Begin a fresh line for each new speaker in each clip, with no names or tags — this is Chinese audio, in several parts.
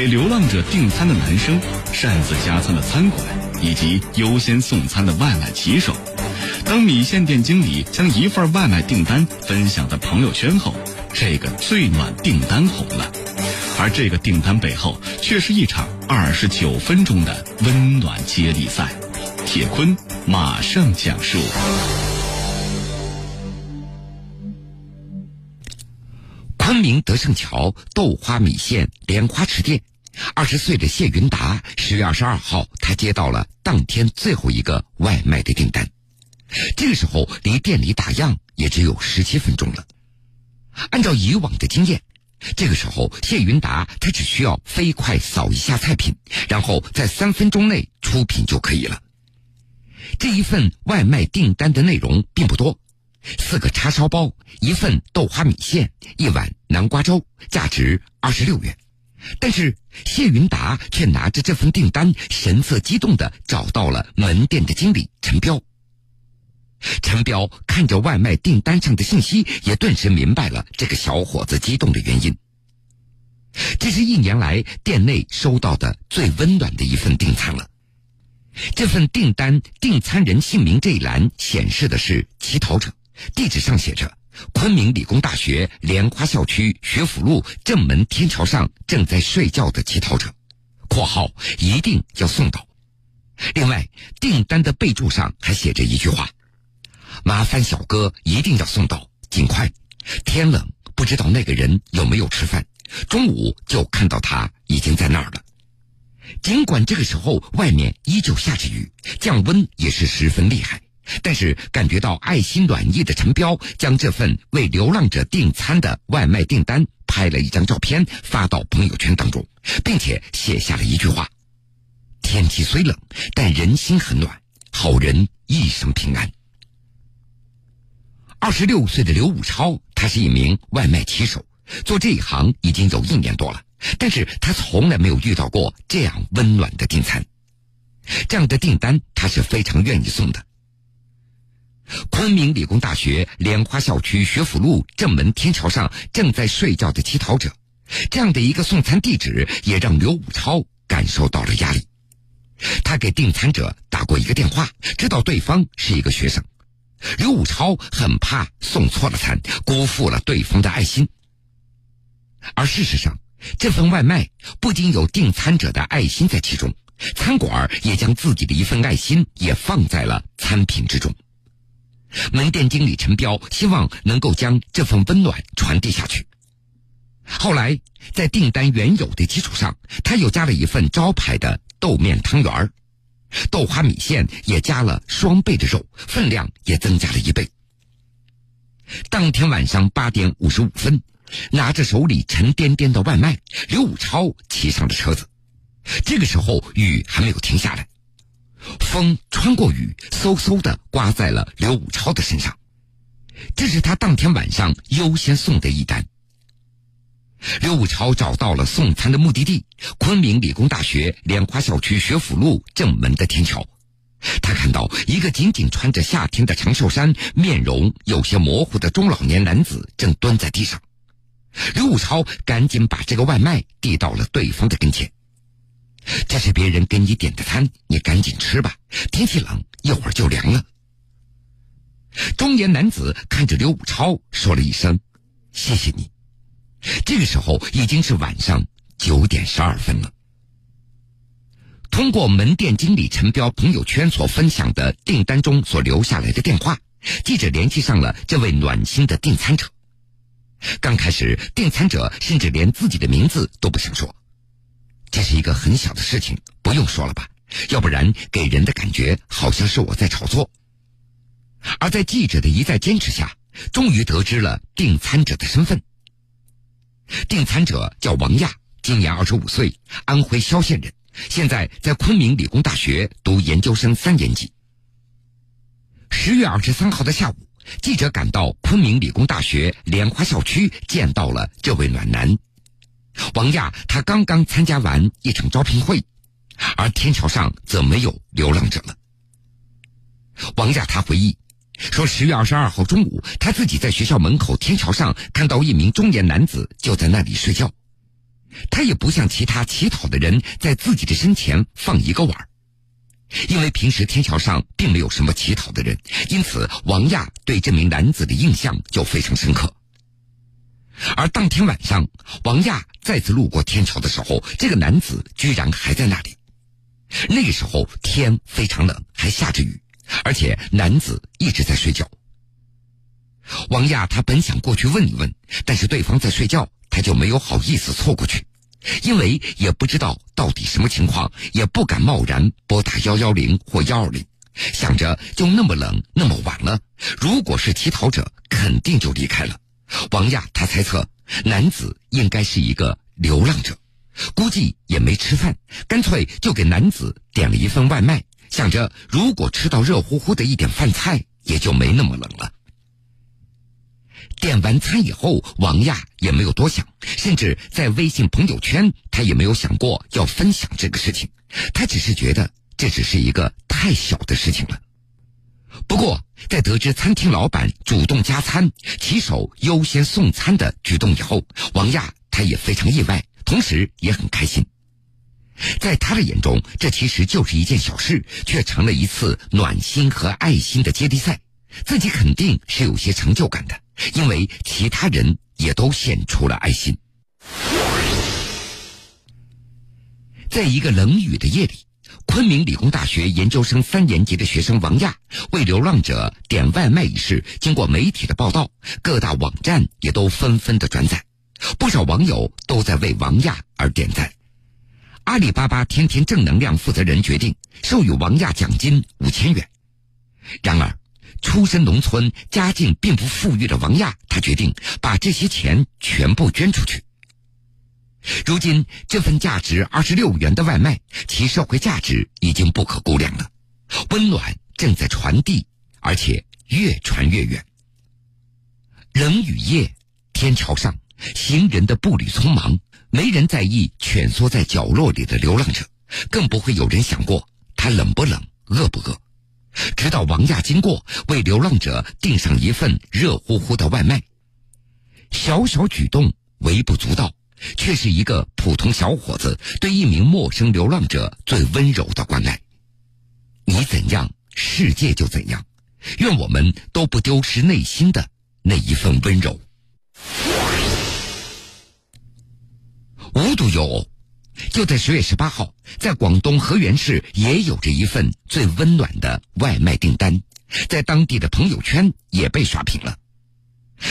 给流浪者订餐的男生、擅自加餐的餐馆以及优先送餐的外卖骑手。当米线店经理将一份外卖订单分享到朋友圈后，这个最暖订单红了。而这个订单背后，却是一场二十九分钟的温暖接力赛。铁坤马上讲述。
昆明德胜桥豆花米线莲花池店，二十岁的谢云达，十月二十二号，他接到了当天最后一个外卖的订单。这个时候，离店里打烊也只有十七分钟了。按照以往的经验，这个时候谢云达他只需要飞快扫一下菜品，然后在三分钟内出品就可以了。这一份外卖订单的内容并不多。四个叉烧包，一份豆花米线，一碗南瓜粥，价值二十六元。但是谢云达却拿着这份订单，神色激动的找到了门店的经理陈彪。陈彪看着外卖订单上的信息，也顿时明白了这个小伙子激动的原因。这是一年来店内收到的最温暖的一份订餐了。这份订单订餐人姓名这一栏显示的是乞讨者。地址上写着：昆明理工大学莲花校区学府路正门天桥上正在睡觉的乞讨者（括号一定要送到）。另外，订单的备注上还写着一句话：“麻烦小哥一定要送到，尽快。天冷，不知道那个人有没有吃饭。中午就看到他已经在那儿了。”尽管这个时候外面依旧下着雨，降温也是十分厉害。但是感觉到爱心暖意的陈彪，将这份为流浪者订餐的外卖订单拍了一张照片发到朋友圈当中，并且写下了一句话：“天气虽冷，但人心很暖，好人一生平安。”二十六岁的刘武超，他是一名外卖骑手，做这一行已经有一年多了，但是他从来没有遇到过这样温暖的订餐，这样的订单他是非常愿意送的。昆明理工大学莲花校区学府路正门天桥上正在睡觉的乞讨者，这样的一个送餐地址也让刘武超感受到了压力。他给订餐者打过一个电话，知道对方是一个学生。刘武超很怕送错了餐，辜负了对方的爱心。而事实上，这份外卖不仅有订餐者的爱心在其中，餐馆也将自己的一份爱心也放在了餐品之中。门店经理陈彪希望能够将这份温暖传递下去。后来，在订单原有的基础上，他又加了一份招牌的豆面汤圆儿，豆花米线也加了双倍的肉，分量也增加了一倍。当天晚上八点五十五分，拿着手里沉甸甸的外卖，刘武超骑上了车子。这个时候，雨还没有停下来。风穿过雨，嗖嗖的刮在了刘武超的身上。这是他当天晚上优先送的一单。刘武超找到了送餐的目的地——昆明理工大学莲花校区学府路正门的天桥。他看到一个仅仅穿着夏天的长袖衫、面容有些模糊的中老年男子正蹲在地上。刘武超赶紧把这个外卖递到了对方的跟前。这是别人给你点的餐，你赶紧吃吧。天气冷，一会儿就凉了。中年男子看着刘武超，说了一声：“谢谢你。”这个时候已经是晚上九点十二分了。通过门店经理陈彪朋友圈所分享的订单中所留下来的电话，记者联系上了这位暖心的订餐者。刚开始，订餐者甚至连自己的名字都不想说。这是一个很小的事情，不用说了吧？要不然给人的感觉好像是我在炒作。而在记者的一再坚持下，终于得知了订餐者的身份。订餐者叫王亚，今年二十五岁，安徽萧县人，现在在昆明理工大学读研究生三年级。十月二十三号的下午，记者赶到昆明理工大学莲花校区，见到了这位暖男。王亚他刚刚参加完一场招聘会，而天桥上则没有流浪者了。王亚他回忆说，十月二十二号中午，他自己在学校门口天桥上看到一名中年男子就在那里睡觉。他也不像其他乞讨的人在自己的身前放一个碗因为平时天桥上并没有什么乞讨的人，因此王亚对这名男子的印象就非常深刻。而当天晚上，王亚再次路过天桥的时候，这个男子居然还在那里。那个时候天非常冷，还下着雨，而且男子一直在睡觉。王亚他本想过去问一问，但是对方在睡觉，他就没有好意思凑过去，因为也不知道到底什么情况，也不敢贸然拨打幺幺零或幺二零，想着就那么冷，那么晚了，如果是乞讨者，肯定就离开了。王亚他猜测，男子应该是一个流浪者，估计也没吃饭，干脆就给男子点了一份外卖，想着如果吃到热乎乎的一点饭菜，也就没那么冷了。点完餐以后，王亚也没有多想，甚至在微信朋友圈，他也没有想过要分享这个事情，他只是觉得这只是一个太小的事情了。不过，在得知餐厅老板主动加餐、骑手优先送餐的举动以后，王亚他也非常意外，同时也很开心。在他的眼中，这其实就是一件小事，却成了一次暖心和爱心的接力赛，自己肯定是有些成就感的，因为其他人也都献出了爱心。在一个冷雨的夜里。昆明理工大学研究生三年级的学生王亚为流浪者点外卖一事，经过媒体的报道，各大网站也都纷纷的转载，不少网友都在为王亚而点赞。阿里巴巴天天正能量负责人决定授予王亚奖金五千元。然而，出身农村、家境并不富裕的王亚，他决定把这些钱全部捐出去。如今，这份价值二十六元的外卖，其社会价值已经不可估量了。温暖正在传递，而且越传越远。冷雨夜，天桥上，行人的步履匆忙，没人在意蜷缩在角落里的流浪者，更不会有人想过他冷不冷、饿不饿。直到王亚经过，为流浪者订上一份热乎乎的外卖，小小举动，微不足道。却是一个普通小伙子对一名陌生流浪者最温柔的关爱。你怎样，世界就怎样。愿我们都不丢失内心的那一份温柔。无独有偶，就在十月十八号，在广东河源市也有着一份最温暖的外卖订单，在当地的朋友圈也被刷屏了。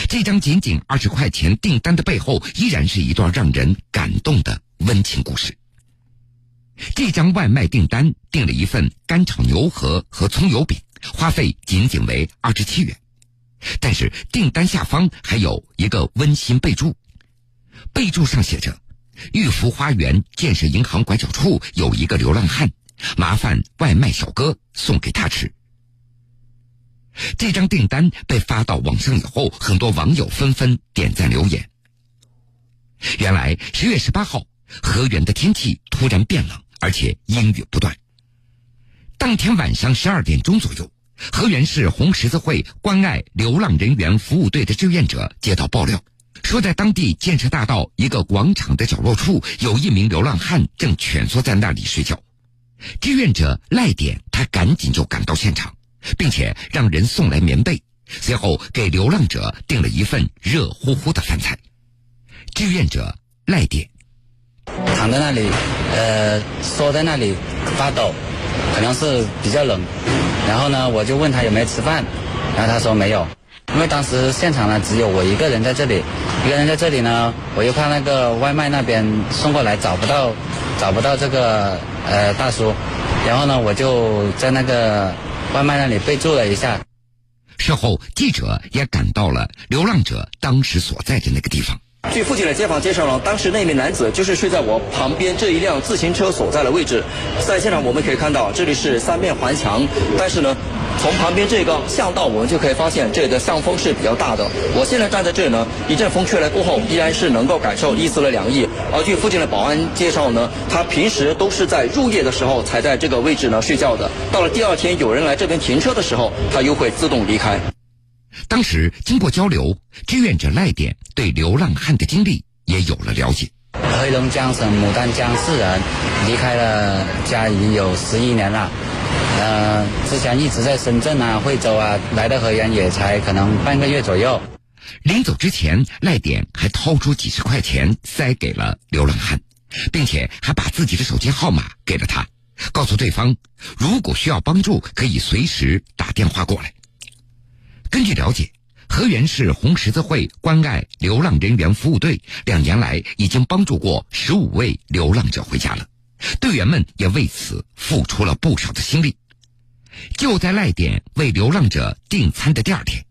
这张仅仅二十块钱订单的背后，依然是一段让人感动的温情故事。这张外卖订单订了一份干炒牛河和葱油饼，花费仅仅为二十七元。但是订单下方还有一个温馨备注，备注上写着：“玉福花园建设银行拐角处有一个流浪汉，麻烦外卖小哥送给他吃。”这张订单被发到网上以后，很多网友纷纷点赞留言。原来十月十八号，河源的天气突然变冷，而且阴雨不断。当天晚上十二点钟左右，河源市红十字会关爱流浪人员服务队的志愿者接到爆料，说在当地建设大道一个广场的角落处，有一名流浪汉正蜷缩在那里睡觉。志愿者赖点，他赶紧就赶到现场。并且让人送来棉被，随后给流浪者订了一份热乎乎的饭菜。志愿者赖点，
躺在那里，呃，缩在那里发抖，可能是比较冷。然后呢，我就问他有没有吃饭，然后他说没有，因为当时现场呢只有我一个人在这里，一个人在这里呢，我又怕那个外卖那边送过来找不到，找不到这个呃大叔，然后呢，我就在那个。外卖那里备注了一下。
事后，记者也赶到了流浪者当时所在的那个地方。
据附近的街坊介绍呢，当时那名男子就是睡在我旁边这一辆自行车所在的位置。在现场我们可以看到，这里是三面环墙，但是呢，从旁边这个巷道我们就可以发现，这里的巷风是比较大的。我现在站在这里呢，一阵风吹来过后，依然是能够感受一丝的凉意。而据附近的保安介绍呢，他平时都是在入夜的时候才在这个位置呢睡觉的。到了第二天有人来这边停车的时候，他又会自动离开。
当时经过交流，志愿者赖点对流浪汉的经历也有了了解。
黑龙江省牡丹江市人，离开了家已经有十一年了。呃，之前一直在深圳啊、惠州啊，来到河源也才可能半个月左右。
临走之前，赖点还掏出几十块钱塞给了流浪汉，并且还把自己的手机号码给了他，告诉对方如果需要帮助，可以随时打电话过来。根据了解，河源市红十字会关爱流浪人员服务队两年来已经帮助过十五位流浪者回家了，队员们也为此付出了不少的心力。就在赖点为流浪者订餐的第二天，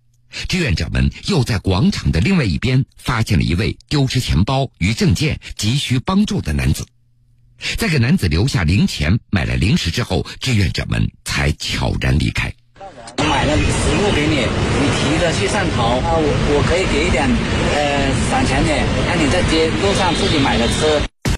志愿者们又在广场的另外一边发现了一位丢失钱包与证件、急需帮助的男子。在给男子留下零钱、买了零食之后，志愿者们才悄然离开。
我买了食物给你，你提着去汕头啊，我我可以给一点呃散钱的，让你在街路上自己买着吃。